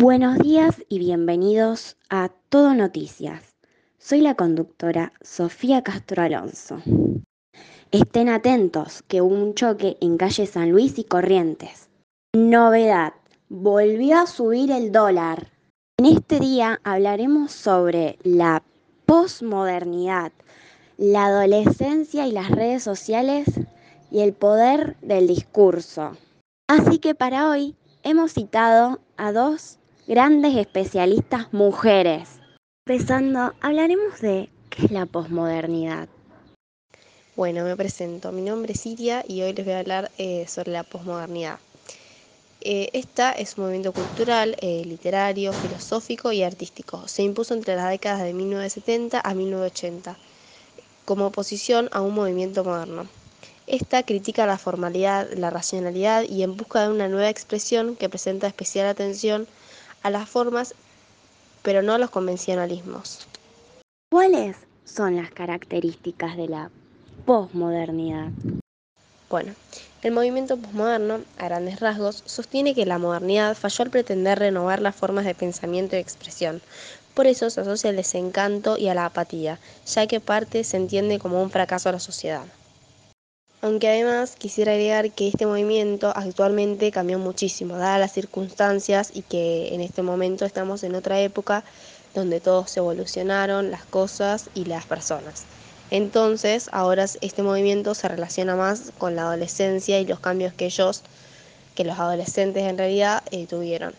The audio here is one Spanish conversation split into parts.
Buenos días y bienvenidos a Todo Noticias. Soy la conductora Sofía Castro Alonso. Estén atentos que hubo un choque en calle San Luis y Corrientes. Novedad, volvió a subir el dólar. En este día hablaremos sobre la posmodernidad, la adolescencia y las redes sociales y el poder del discurso. Así que para hoy hemos citado a dos grandes especialistas mujeres. Empezando, hablaremos de qué es la posmodernidad. Bueno, me presento. Mi nombre es Siria y hoy les voy a hablar eh, sobre la posmodernidad. Eh, esta es un movimiento cultural, eh, literario, filosófico y artístico. Se impuso entre las décadas de 1970 a 1980 como oposición a un movimiento moderno. Esta critica la formalidad, la racionalidad y en busca de una nueva expresión que presenta especial atención a las formas, pero no a los convencionalismos. ¿Cuáles son las características de la posmodernidad? Bueno, el movimiento posmoderno, a grandes rasgos, sostiene que la modernidad falló al pretender renovar las formas de pensamiento y expresión. Por eso se asocia al desencanto y a la apatía, ya que parte se entiende como un fracaso a la sociedad. Aunque además quisiera agregar que este movimiento actualmente cambió muchísimo, dadas las circunstancias y que en este momento estamos en otra época donde todos se evolucionaron, las cosas y las personas. Entonces, ahora este movimiento se relaciona más con la adolescencia y los cambios que ellos, que los adolescentes en realidad, eh, tuvieron.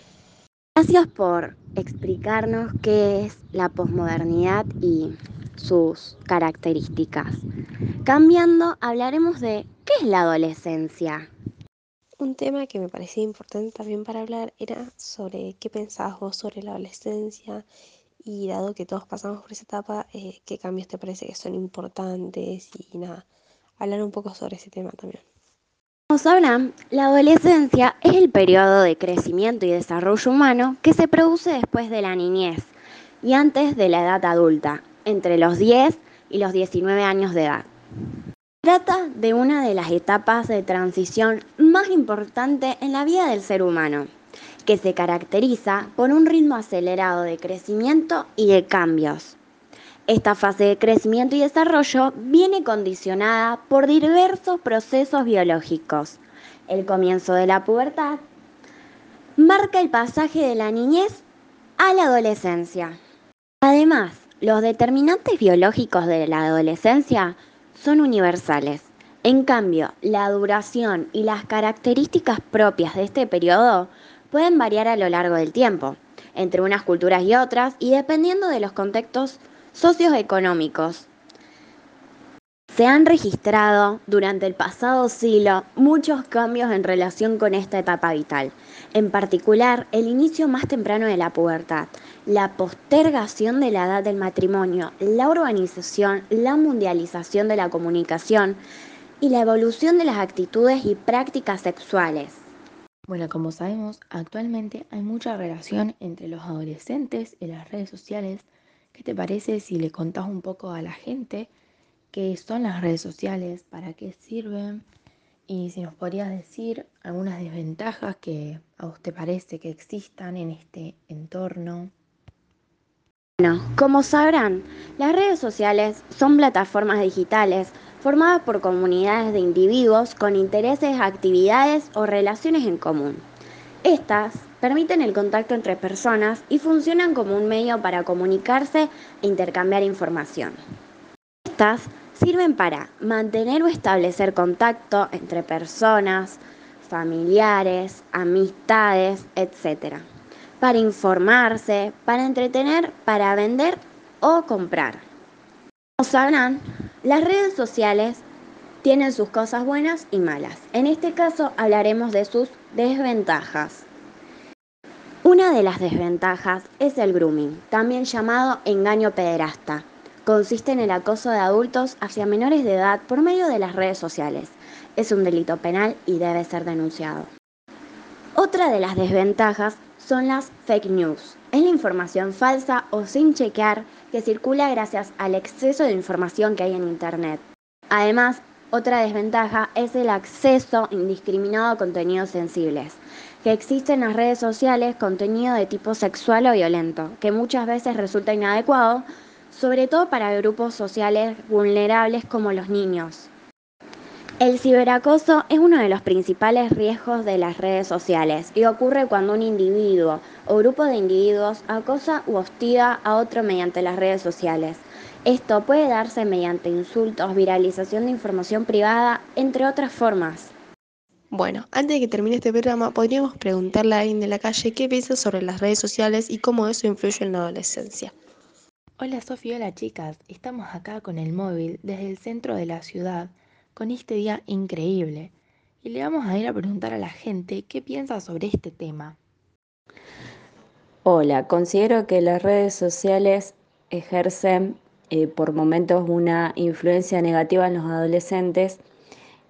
Gracias por explicarnos qué es la posmodernidad y sus características. Cambiando, hablaremos de qué es la adolescencia. Un tema que me parecía importante también para hablar era sobre qué pensabas vos sobre la adolescencia y dado que todos pasamos por esa etapa, eh, qué cambios te parece que son importantes y nada, hablar un poco sobre ese tema también. Como sabrán, la adolescencia es el periodo de crecimiento y desarrollo humano que se produce después de la niñez y antes de la edad adulta, entre los 10 y los 19 años de edad. Trata de una de las etapas de transición más importante en la vida del ser humano, que se caracteriza por un ritmo acelerado de crecimiento y de cambios. Esta fase de crecimiento y desarrollo viene condicionada por diversos procesos biológicos. El comienzo de la pubertad marca el pasaje de la niñez a la adolescencia. Además, los determinantes biológicos de la adolescencia son universales. En cambio, la duración y las características propias de este periodo pueden variar a lo largo del tiempo, entre unas culturas y otras, y dependiendo de los contextos socioeconómicos. Se han registrado durante el pasado siglo muchos cambios en relación con esta etapa vital, en particular el inicio más temprano de la pubertad, la postergación de la edad del matrimonio, la urbanización, la mundialización de la comunicación y la evolución de las actitudes y prácticas sexuales. Bueno, como sabemos, actualmente hay mucha relación entre los adolescentes y las redes sociales. ¿Qué te parece si le contás un poco a la gente qué son las redes sociales, para qué sirven y si nos podrías decir algunas desventajas que a usted parece que existan en este entorno? Bueno, como sabrán, las redes sociales son plataformas digitales formadas por comunidades de individuos con intereses, actividades o relaciones en común. Estas permiten el contacto entre personas y funcionan como un medio para comunicarse e intercambiar información. Estas sirven para mantener o establecer contacto entre personas, familiares, amistades, etc para informarse, para entretener, para vender o comprar. Como sabrán, las redes sociales tienen sus cosas buenas y malas. En este caso hablaremos de sus desventajas. Una de las desventajas es el grooming, también llamado engaño pederasta. Consiste en el acoso de adultos hacia menores de edad por medio de las redes sociales. Es un delito penal y debe ser denunciado. Otra de las desventajas son las fake news. Es la información falsa o sin chequear que circula gracias al exceso de información que hay en Internet. Además, Otra desventaja es el acceso indiscriminado a contenidos sensibles, que existe en las redes sociales contenido de tipo sexual o violento, que muchas veces resulta inadecuado, sobre todo para grupos sociales vulnerables como los niños. El ciberacoso es uno de los principales riesgos de las redes sociales y ocurre cuando un individuo o grupo de individuos acosa u hostiga a otro mediante las redes sociales. Esto puede darse mediante insultos, viralización de información privada, entre otras formas. Bueno, antes de que termine este programa, podríamos preguntarle a alguien de la calle qué piensa sobre las redes sociales y cómo eso influye en la adolescencia. Hola Sofía, hola chicas, estamos acá con el móvil desde el centro de la ciudad con este día increíble y le vamos a ir a preguntar a la gente qué piensa sobre este tema. Hola, considero que las redes sociales ejercen eh, por momentos una influencia negativa en los adolescentes,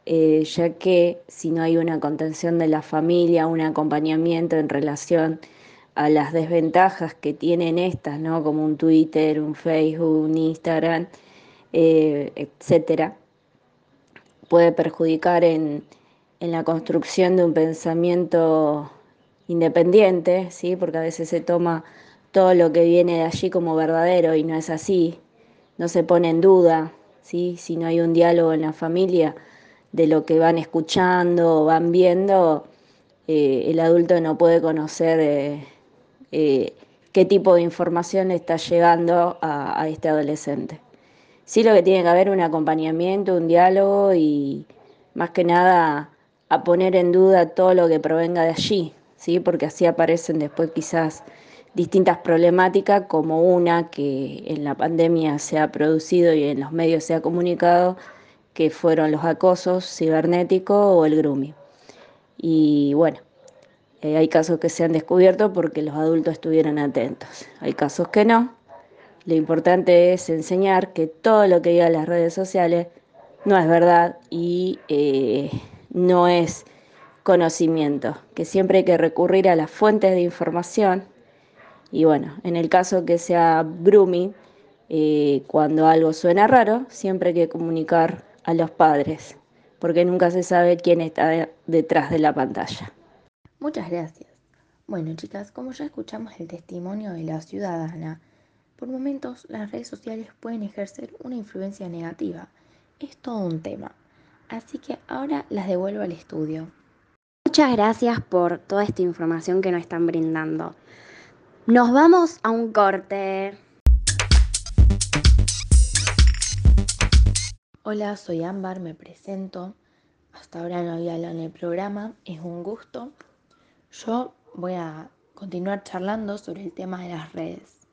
eh, ya que si no hay una contención de la familia, un acompañamiento en relación a las desventajas que tienen estas, ¿no? como un Twitter, un Facebook, un Instagram, eh, etcétera, puede perjudicar en, en la construcción de un pensamiento independiente, ¿sí? porque a veces se toma todo lo que viene de allí como verdadero y no es así, no se pone en duda, ¿sí? si no hay un diálogo en la familia de lo que van escuchando o van viendo, eh, el adulto no puede conocer eh, eh, qué tipo de información está llegando a, a, este adolescente. Sí lo que tiene que haber un acompañamiento, un diálogo y más que nada a poner en duda todo lo que provenga de allí, ¿sí? porque así aparecen después quizás distintas problemáticas, como una que en la pandemia se ha producido y en los medios se ha comunicado, que fueron los acosos cibernéticos o el grooming. Y bueno, eh, hay casos que se han descubierto porque los adultos estuvieron atentos, hay casos que no. Lo importante es enseñar que todo lo que digan las redes sociales no es verdad y eh, no es conocimiento, que siempre hay que recurrir a las fuentes de información y bueno, en el caso que sea grooming, eh, cuando algo suena raro, siempre hay que comunicar a los padres, porque nunca se sabe quién está detrás de la pantalla. Muchas gracias. Bueno, chicas, como ya escuchamos el testimonio de la ciudadana, por momentos las redes sociales pueden ejercer una influencia negativa. Es todo un tema. Así que ahora las devuelvo al estudio. Muchas gracias por toda esta información que nos están brindando. Nos vamos a un corte. Hola, soy Ámbar, me presento. Hasta ahora no había hablado en el programa, es un gusto. Yo voy a continuar charlando sobre el tema de las redes.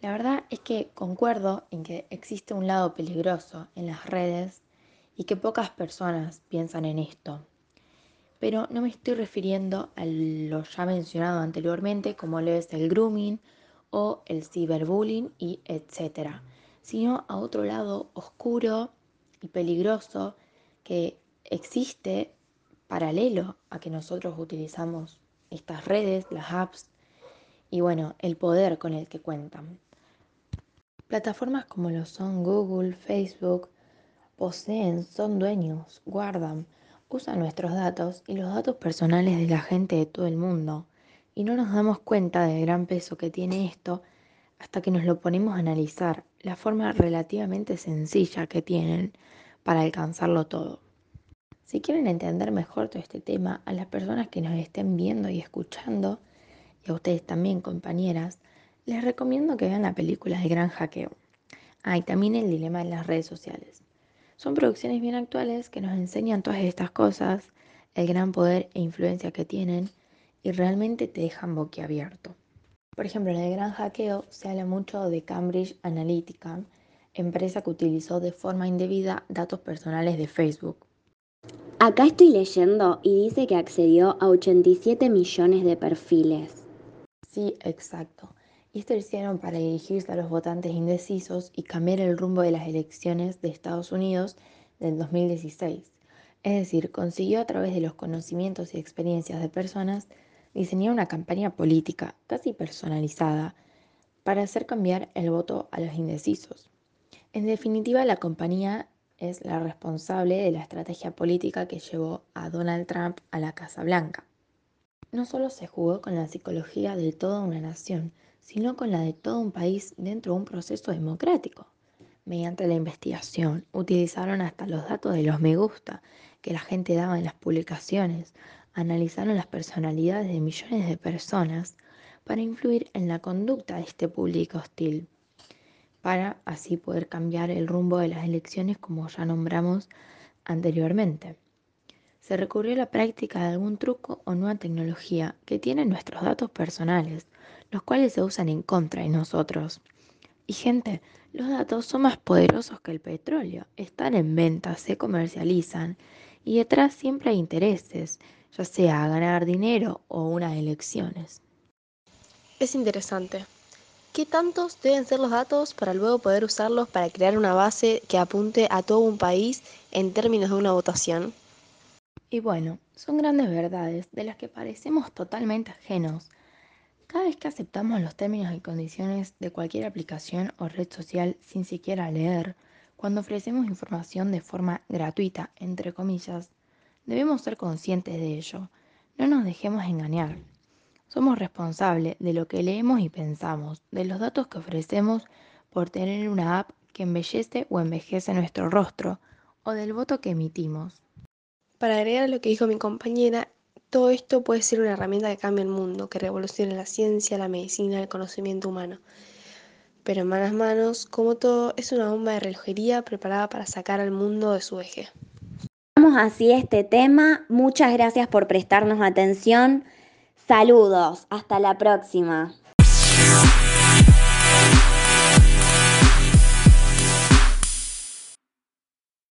La verdad es que concuerdo en que existe un lado peligroso en las redes y que pocas personas piensan en esto pero no me estoy refiriendo a lo ya mencionado anteriormente como lo es el grooming o el ciberbullying y etcétera, sino a otro lado oscuro y peligroso que existe paralelo a que nosotros utilizamos estas redes, las apps y bueno, el poder con el que cuentan. Plataformas como lo son Google, Facebook, poseen, son dueños, guardan usa nuestros datos y los datos personales de la gente de todo el mundo y no nos damos cuenta del gran peso que tiene esto hasta que nos lo ponemos a analizar, la forma relativamente sencilla que tienen para alcanzarlo todo. Si quieren entender mejor todo este tema, a las personas que nos estén viendo y escuchando, y a ustedes también compañeras, les recomiendo que vean la película de Gran Hackeo. Ah, y también el dilema en las redes sociales. Son producciones bien actuales que nos enseñan todas estas cosas, el gran poder e influencia que tienen y realmente te dejan boquiabierto. Por ejemplo, en el gran hackeo se habla mucho de Cambridge Analytica, empresa que utilizó de forma indebida datos personales de Facebook. Acá estoy leyendo y dice que accedió a 87 millones de perfiles. Sí, exacto esto lo hicieron para dirigirse a los votantes indecisos y cambiar el rumbo de las elecciones de Estados Unidos del 2016. Es decir, consiguió a través de los conocimientos y experiencias de personas diseñar una campaña política casi personalizada para hacer cambiar el voto a los indecisos. En definitiva, la compañía es la responsable de la estrategia política que llevó a Donald Trump a la Casa Blanca. No solo se jugó con la psicología de toda una nación, sino con la de todo un país dentro de un proceso democrático. Mediante la investigación, utilizaron hasta los datos de los me gusta que la gente daba en las publicaciones, analizaron las personalidades de millones de personas para influir en la conducta de este público hostil para así poder cambiar el rumbo de las elecciones como ya nombramos anteriormente. Se recurrió a la práctica de algún truco o nueva tecnología que tiene nuestros datos personales, los cuales se usan en contra de nosotros. Y gente, los datos son más poderosos que el petróleo, están en venta, se comercializan y detrás siempre hay intereses, ya sea ganar dinero o unas elecciones. Es interesante. ¿Qué tantos deben ser los datos para luego poder usarlos para crear una base que apunte a todo un país en términos de una votación? Y bueno, son grandes verdades de las que parecemos totalmente ajenos. Cada vez que aceptamos los términos y condiciones de cualquier aplicación o red social sin siquiera leer, cuando ofrecemos información de forma gratuita, entre comillas, debemos ser conscientes de ello. No nos dejemos engañar. Somos responsables de lo que leemos y pensamos, de los datos que ofrecemos por tener una app que embellece o envejece nuestro rostro, o del voto que emitimos. Para agregar a lo que dijo mi compañera, todo esto puede ser una herramienta que cambie el mundo, que revolucione la ciencia, la medicina, el conocimiento humano. Pero en malas manos, como todo, es una bomba de relojería preparada para sacar al mundo de su eje. Vamos así este tema. Muchas gracias por prestarnos atención. Saludos, hasta la próxima.